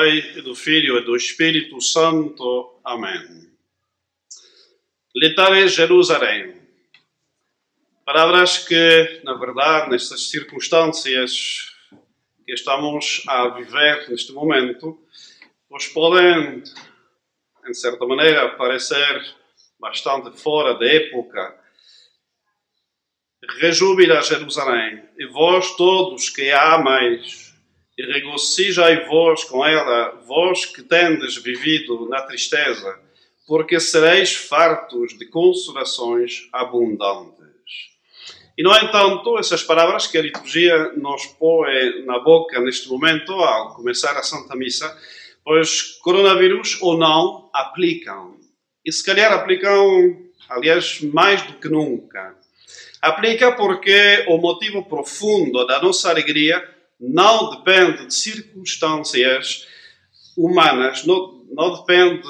Pai, e do Filho e do Espírito Santo. Amém. Letare Jerusalém. Palavras que, na verdade, nestas circunstâncias que estamos a viver neste momento, pois podem, em certa maneira, parecer bastante fora da época. Rejubila Jerusalém, e vós todos que a amais, e regozijai-vos com ela, vós que tendes vivido na tristeza, porque sereis fartos de consolações abundantes. E, no entanto, essas palavras que a liturgia nos põe na boca neste momento, ao começar a Santa Missa, pois coronavírus ou não, aplicam. E se calhar aplicam, aliás, mais do que nunca. Aplica porque o motivo profundo da nossa alegria não depende de circunstâncias humanas, não, não depende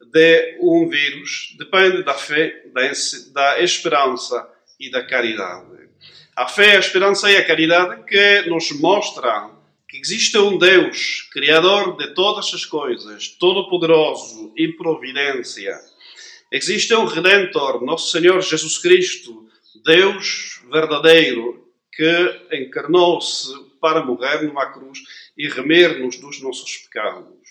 de um vírus, depende da fé, da, da esperança e da caridade. A fé, a esperança e a caridade que nos mostram que existe um Deus, Criador de todas as coisas, Todo-Poderoso e Providência. Existe um Redentor, Nosso Senhor Jesus Cristo, Deus verdadeiro, que encarnou-se para morrer numa cruz e remir-nos dos nossos pecados.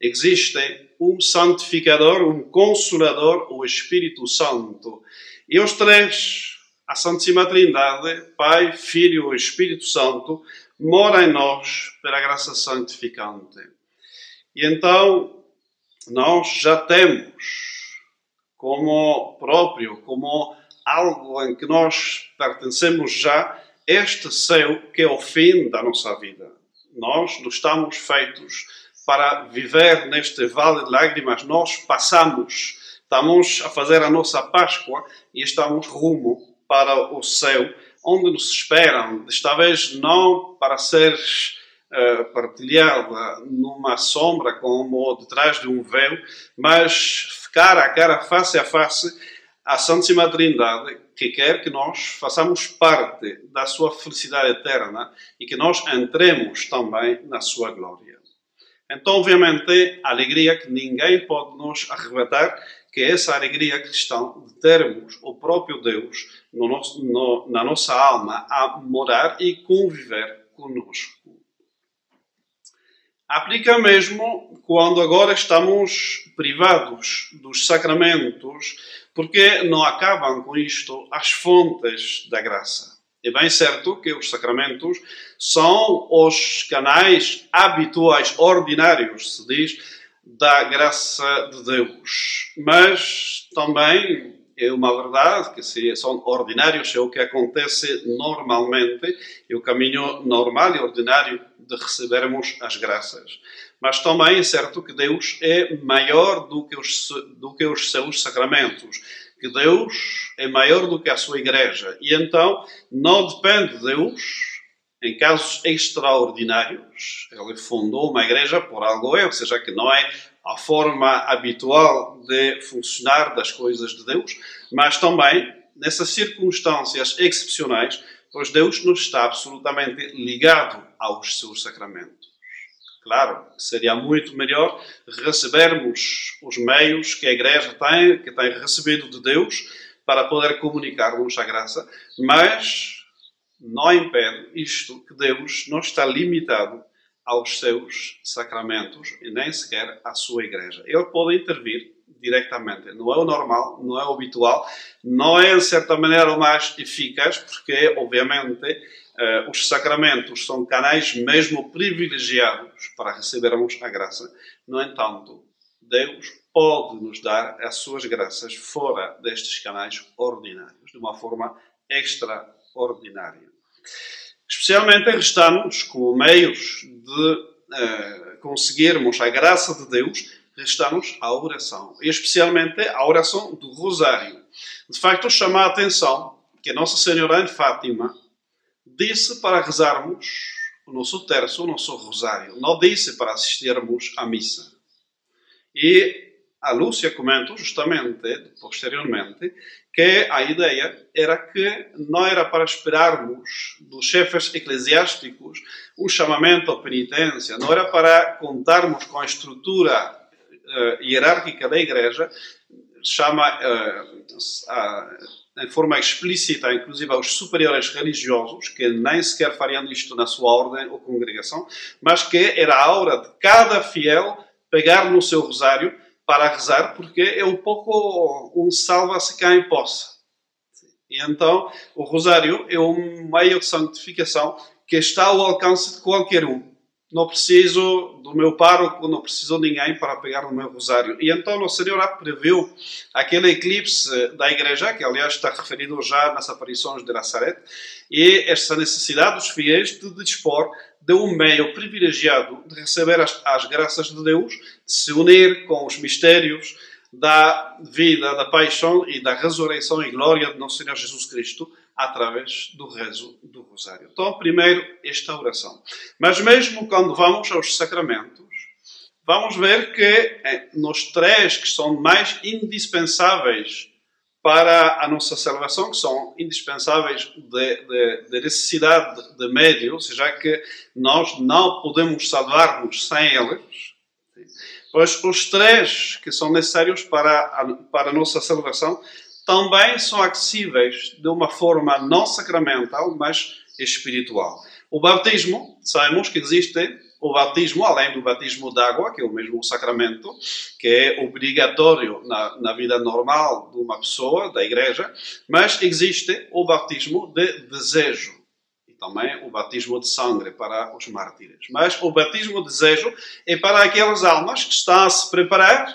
Existe um santificador, um consolador, o Espírito Santo. E os três, a Santíssima Trindade, Pai, Filho e Espírito Santo, moram em nós pela graça santificante. E então, nós já temos como próprio, como algo em que nós pertencemos já, este céu que é o fim da nossa vida. Nós não estamos feitos para viver neste vale de lágrimas, nós passamos, estamos a fazer a nossa Páscoa e estamos rumo para o céu, onde nos esperam, desta vez não para ser uh, partilhada numa sombra como detrás de um véu, mas cara a cara, face a face, a Santíssima Trindade, que quer que nós façamos parte da sua felicidade eterna e que nós entremos também na sua glória. Então, obviamente, a alegria que ninguém pode nos arrebatar, que é essa alegria cristã de termos o próprio Deus no nosso, no, na nossa alma a morar e conviver conosco. Aplica mesmo quando agora estamos privados dos sacramentos porque não acabam com isto as fontes da graça. É bem certo que os sacramentos são os canais habituais, ordinários, se diz, da graça de Deus. Mas também é uma verdade que se são ordinários, é o que acontece normalmente, é o caminho normal e ordinário de recebermos as graças. Mas também é certo que Deus é maior do que os, do que os seus sacramentos, que Deus é maior do que a sua igreja. E então não depende de Deus em casos extraordinários. Ele fundou uma igreja por algo é, ou seja, que não é a forma habitual de funcionar das coisas de Deus, mas também nessas circunstâncias excepcionais, pois Deus nos está absolutamente ligado aos seus sacramentos. Claro, seria muito melhor recebermos os meios que a Igreja tem, que tem recebido de Deus, para poder comunicar-nos a graça, mas não impede isto que Deus não está limitado aos seus sacramentos e nem sequer à sua igreja. Ele pode intervir diretamente. Não é o normal, não é o habitual, não é, de certa maneira, o mais eficaz, porque, obviamente, eh, os sacramentos são canais mesmo privilegiados para recebermos a graça. No entanto, Deus pode nos dar as suas graças fora destes canais ordinários, de uma forma extraordinária. Especialmente restamos como meios de uh, conseguirmos a graça de Deus, restamos a oração. E especialmente a oração do Rosário. De facto, chama a atenção que Nossa Senhora em Fátima disse para rezarmos o nosso terço, o nosso rosário. Não disse para assistirmos à missa. E a Lúcia comentou justamente, posteriormente, que a ideia era que não era para esperarmos dos chefes eclesiásticos um chamamento à penitência, não era para contarmos com a estrutura uh, hierárquica da igreja, chama uh, em forma explícita, inclusive, aos superiores religiosos, que nem sequer fariam isto na sua ordem ou congregação, mas que era a hora de cada fiel pegar no seu rosário para rezar, porque é um pouco um salva-se quem possa. E então, o rosário é um meio de santificação que está ao alcance de qualquer um. Não preciso do meu pároco, não preciso de ninguém para pegar no meu rosário. E então o Senhor previu aquele eclipse da igreja, que aliás está referido já nas aparições de Nazaré, e esta necessidade dos fiéis de dispor de um meio privilegiado de receber as, as graças de Deus, de se unir com os mistérios da vida, da paixão e da ressurreição e glória de nosso Senhor Jesus Cristo através do rezo do Rosário. Então, primeiro, esta oração. Mas mesmo quando vamos aos sacramentos, vamos ver que eh, nos três que são mais indispensáveis para a nossa salvação, que são indispensáveis de, de, de necessidade de médios, já que nós não podemos salvar-nos sem eles. Pois os três que são necessários para a, para a nossa salvação também são acessíveis de uma forma não sacramental, mas espiritual. O batismo, sabemos que existe o batismo, além do batismo d'água, que é o mesmo sacramento, que é obrigatório na, na, vida normal de uma pessoa, da igreja, mas existe o batismo de desejo e também o batismo de sangue para os mártires. Mas o batismo de desejo é para aquelas almas que estão a se preparar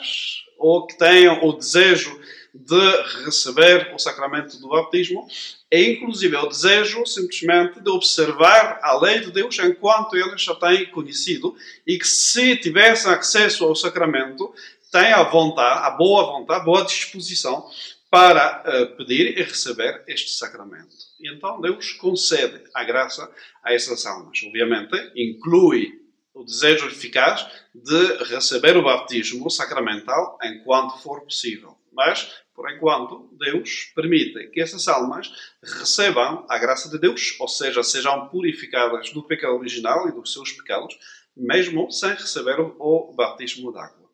ou que tenham o desejo de receber o sacramento do batismo é inclusive o desejo simplesmente de observar a lei de Deus enquanto eles já têm conhecido e que se tivessem acesso ao sacramento têm a vontade, a boa vontade, a boa disposição para uh, pedir e receber este sacramento. E então Deus concede a graça a essas almas. Obviamente, inclui o desejo eficaz de receber o batismo sacramental enquanto for possível. Mas por enquanto, Deus permite que essas almas recebam a graça de Deus, ou seja, sejam purificadas do pecado original e dos seus pecados, mesmo sem receber o batismo d'água.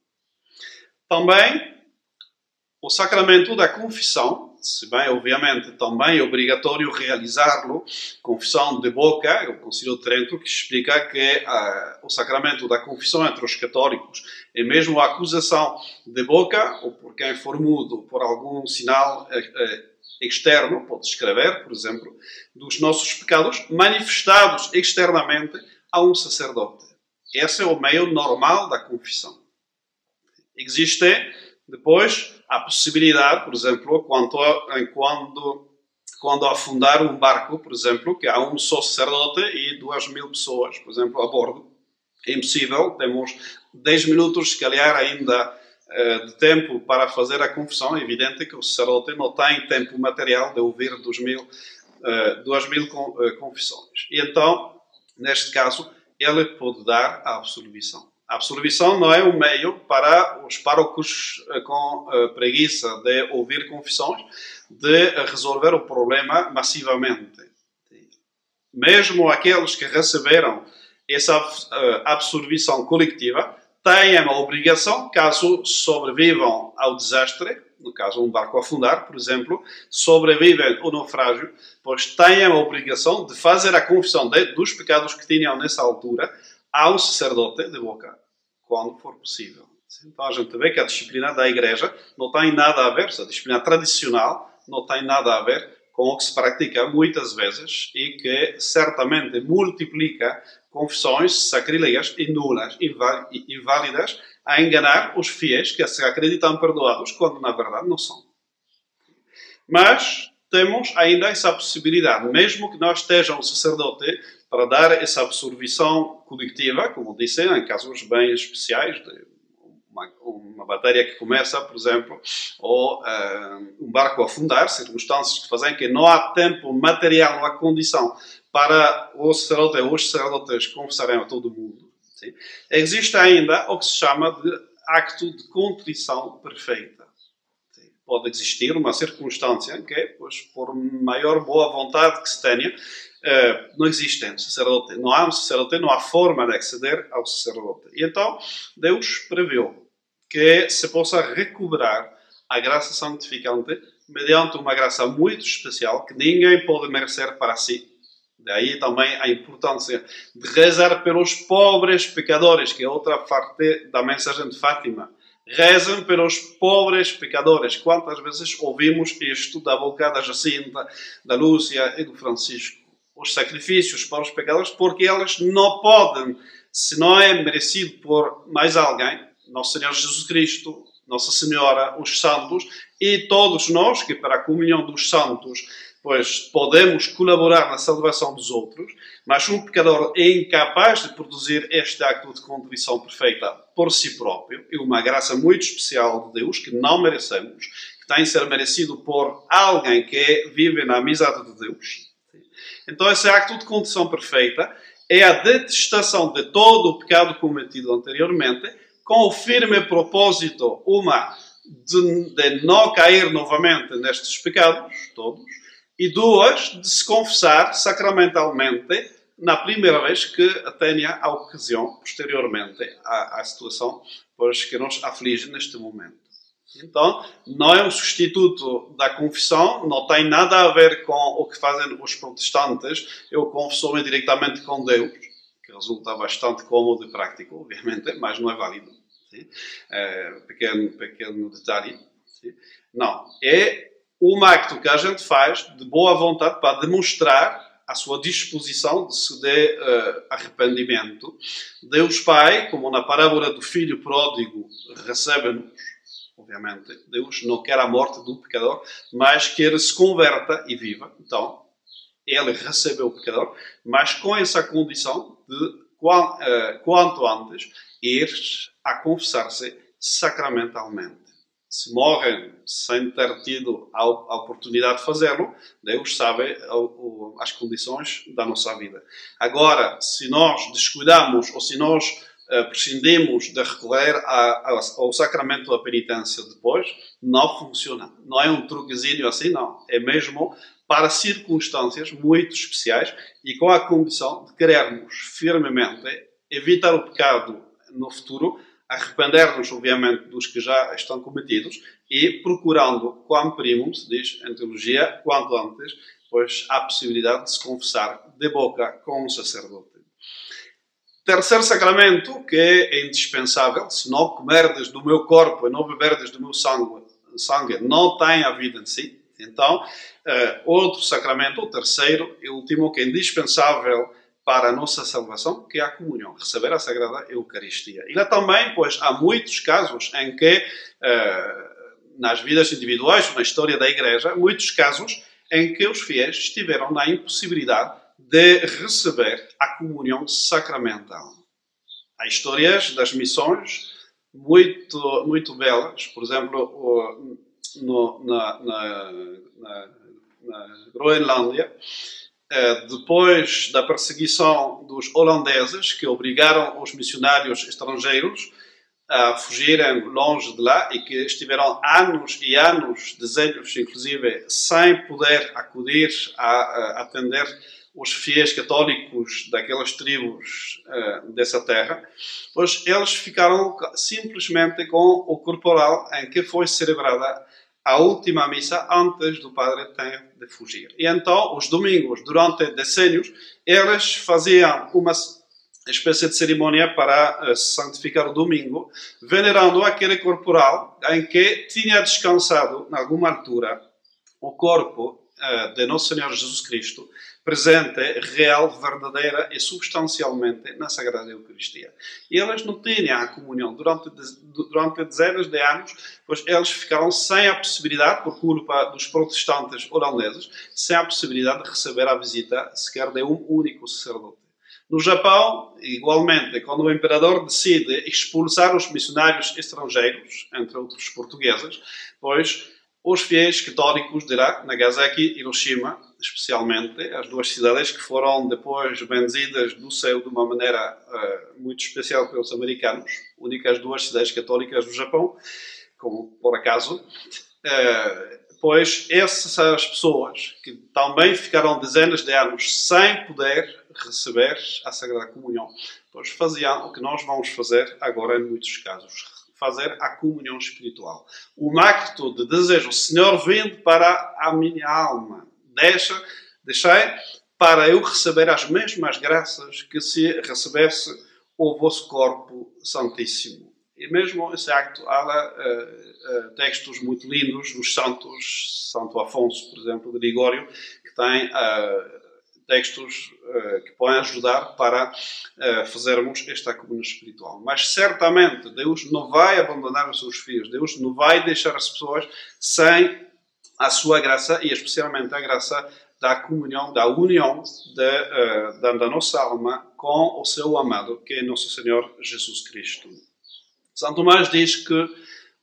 Também o sacramento da confissão, se bem, obviamente, também é obrigatório realizá-lo, confissão de boca, é o Concílio de Trento, que explica que uh, o sacramento da confissão entre os católicos é mesmo a acusação de boca, ou por quem for mudo por algum sinal uh, uh, externo, pode escrever, por exemplo, dos nossos pecados, manifestados externamente a um sacerdote. Esse é o meio normal da confissão. Existe, depois, a possibilidade, por exemplo, quando, quando, quando afundar um barco, por exemplo, que há um só sacerdote e duas mil pessoas, por exemplo, a bordo. É impossível, temos 10 minutos, se calhar, ainda eh, de tempo para fazer a confissão. É evidente que o sacerdote não tem tempo material de ouvir dos mil, uh, duas mil eh, confissões. E então, neste caso, ele pode dar a absolvição. A absolvição não é um meio para os párocos eh, com eh, preguiça de ouvir confissões, de resolver o problema massivamente. Mesmo aqueles que receberam essa eh, absolvição coletiva têm a obrigação, caso sobrevivam ao desastre, no caso um barco afundar, por exemplo, sobrevivem ao naufrágio, pois têm a obrigação de fazer a confissão de, dos pecados que tinham nessa altura ao sacerdote de boca quando for possível. Então a gente vê que a disciplina da igreja não tem nada a ver, a disciplina tradicional não tem nada a ver com o que se pratica muitas vezes e que certamente multiplica confissões sacrílegas e nulas, inválidas, a enganar os fiéis que se acreditam perdoados quando na verdade não são. Mas temos ainda essa possibilidade, mesmo que não esteja um sacerdote para dar essa absorção coletiva, como disse, em casos bem especiais, uma, uma bateria que começa, por exemplo, ou uh, um barco a afundar, circunstâncias que fazem que não há tempo material, não há condição para o sacerdote ou os sacerdotes confessarem a todo mundo. Sim? Existe ainda o que se chama de acto de contrição perfeita. Pode existir uma circunstância em que, pois, por maior boa vontade que se tenha, uh, não existe um sacerdote. Não há um sacerdote, não há forma de acceder ao sacerdote. E então, Deus previu que se possa recuperar a graça santificante mediante uma graça muito especial que ninguém pode merecer para si. Daí também a importância de rezar pelos pobres pecadores, que é outra parte da mensagem de Fátima. Rezem pelos pobres pecadores. Quantas vezes ouvimos isto da boca da Jacinta, da Lúcia e do Francisco? Os sacrifícios para os pecadores, porque eles não podem, se não é merecido por mais alguém, Nosso Senhor Jesus Cristo, Nossa Senhora, os santos e todos nós que para a comunhão dos santos pois podemos colaborar na salvação dos outros, mas um pecador é incapaz de produzir este acto de contrição perfeita por si próprio, é uma graça muito especial de Deus que não merecemos, que tem a ser merecido por alguém que vive na amizade de Deus. Então, esse acto de contrição perfeita é a detestação de todo o pecado cometido anteriormente, com o firme propósito, uma, de, de não cair novamente nestes pecados, todos, e duas, de se confessar sacramentalmente na primeira vez que tenha a ocasião, posteriormente à, à situação pois, que nos aflige neste momento. Então, não é um substituto da confissão, não tem nada a ver com o que fazem os protestantes. Eu confesso-me diretamente com Deus, que resulta bastante cômodo e prático, obviamente, mas não é válido. É, pequeno, pequeno detalhe. Não, é um acto que a gente faz de boa vontade para demonstrar a sua disposição de se de uh, arrependimento. Deus Pai, como na parábola do filho pródigo, recebe-nos, obviamente. Deus não quer a morte do pecador, mas que ele se converta e viva. Então, ele recebeu o pecador, mas com essa condição de, uh, quanto antes, ir a confessar-se sacramentalmente se morrem sem ter tido a, oportunidade de fazê-lo, Deus sabe as condições da nossa vida. Agora, se nós descuidamos ou se nós uh, prescindimos de recorrer a, a, ao sacramento da penitência depois, não funciona. Não é um truquezinho assim, não. É mesmo para circunstâncias muito especiais e com a condição de querermos firmemente evitar o pecado no futuro arrepender-nos, obviamente, dos que já estão cometidos e procurando, quam primum, se diz em teologia, quanto antes, pois há possibilidade de se confessar de boca com um sacerdote. Terceiro sacramento, que é indispensável, se não comerdes do meu corpo e não beberdes do meu sangue, sangue não tem a vida em si. Então, uh, outro sacramento, o terceiro e último, que é indispensável para a nossa salvação, que é a comunhão, receber a Sagrada Eucaristia. E lá também, pois, há muitos casos em que, eh, nas vidas individuais, na história da Igreja, muitos casos em que os fiéis estiveram na impossibilidade de receber a comunhão sacramental. Há histórias das missões muito, muito belas, por exemplo, no, na, na, na, na Groenlândia, depois da perseguição dos holandeses, que obrigaram os missionários estrangeiros a fugirem longe de lá e que estiveram anos e anos, dezenas inclusive, sem poder acudir a, atender os fiéis católicos daquelas tribos uh, dessa terra, pois eles ficaram simplesmente com o corporal em que foi celebrada a última missa antes do padre ter de fugir. E então, os domingos, durante decênios, eles faziam uma espécie de cerimônia para uh, santificar o domingo, venerando aquele corporal em que tinha descansado, em alguma altura, o corpo de Nosso Senhor Jesus Cristo, presente, real, verdadeira e substancialmente na Sagrada Eucaristia. E eles não tinham a comunhão durante, durante dezenas de anos, pois eles ficaram sem a possibilidade, por culpa dos protestantes holandeses, sem a possibilidade de receber a visita sequer de um único sacerdote. No Japão, igualmente, quando o imperador decide expulsar os missionários estrangeiros, entre outros portugueses, pois os fiéis católicos de Nagasaki e Hiroshima, especialmente, as duas cidades que foram depois benzidas do céu de uma maneira uh, muito especial pelos americanos, únicas duas cidades católicas do Japão, como por acaso, uh, pois essas pessoas que também ficaram dezenas de anos sem poder receber a Sagrada Comunhão, pois faziam o que nós vamos fazer agora em muitos casos, fazer a comunhão espiritual. Um acto de desejo, Senhor, vinde para a minha alma, deixa, deixai para eu receber as mesmas graças que se recebesse o vosso corpo santíssimo. E mesmo esse acto, há uh, uh, textos muito lindos dos santos, Santo Afonso, por exemplo, de que tem uh, textos uh, que podem ajudar para uh, fazermos esta comunhão espiritual. Mas certamente Deus não vai abandonar os seus filhos, Deus não vai deixar as pessoas sem a sua graça e especialmente a graça da comunhão, da união de, uh, da, da nossa alma com o seu amado, que é nosso Senhor Jesus Cristo. São Tomás diz que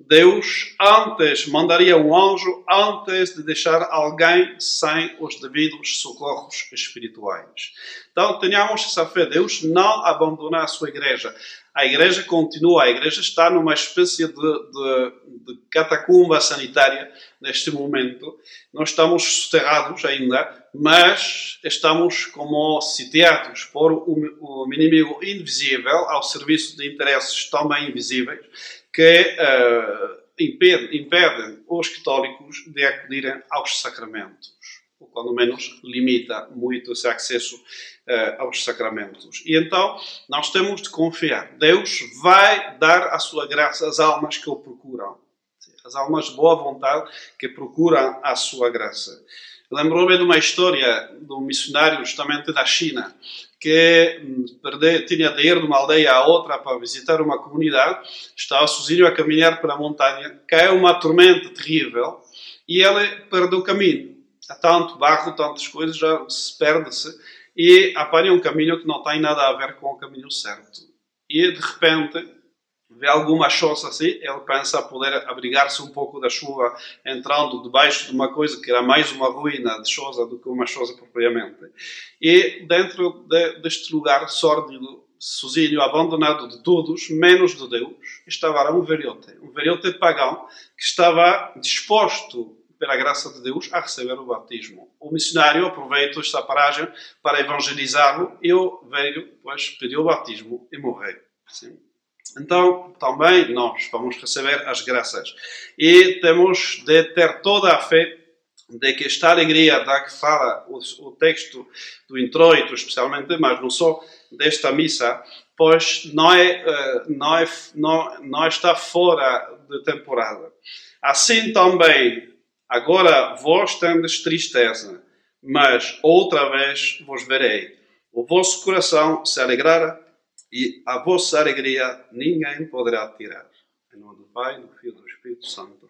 Deus antes mandaria um anjo antes de deixar alguém sem os devidos socorros espirituais. Então, tenhamos essa fé. Deus não abandona a sua igreja. A igreja continua, a igreja está numa espécie de, de, de catacumba sanitária neste momento. Nós estamos soterrados ainda, mas estamos como sitiados por um inimigo invisível ao serviço de interesses também invisíveis que uh, impedem, impedem os católicos de acudirem aos sacramentos, ou quando menos limita muito esse acesso uh, aos sacramentos. E então nós temos de confiar. Deus vai dar a sua graça às almas que o procuram. As almas de boa vontade que procuram a sua graça. Lembrou-me de uma história de um missionário justamente da China que tinha de ir de uma aldeia a outra para visitar uma comunidade, estava sozinho a caminhar pela montanha, caiu uma tormenta terrível e ele perdeu o caminho. Há tanto barro, tantas coisas, já se perde-se e apanha um caminho que não tem nada a ver com o caminho certo. E de repente vê alguma choça assim, ele pensa poder abrigar-se um pouco da chuva entrando debaixo de uma coisa que era mais uma ruína de choça do que uma choça propriamente. E dentro de, deste lugar sórdido, sozinho, abandonado de todos, menos de Deus, estava um velhote, um velhote pagão que estava disposto pela graça de Deus, a receber o batismo. O missionário aproveitou esta paragem para evangelizá-lo e o velho, pois, pediu o batismo e morreu. Assim. Então, também nós vamos receber as graças. E temos de ter toda a fé de que esta alegria da que fala o, o texto do introito, especialmente, mas não só desta missa, pois não, é, eh, não, é, não, não está fora de temporada. Assim também, agora vós tendes tristeza, mas outra vez vos verei. O vosso coração se alegrará e a vossa alegria ninguém poderá tirar. Em nome do Pai, do Filho e do Espírito Santo.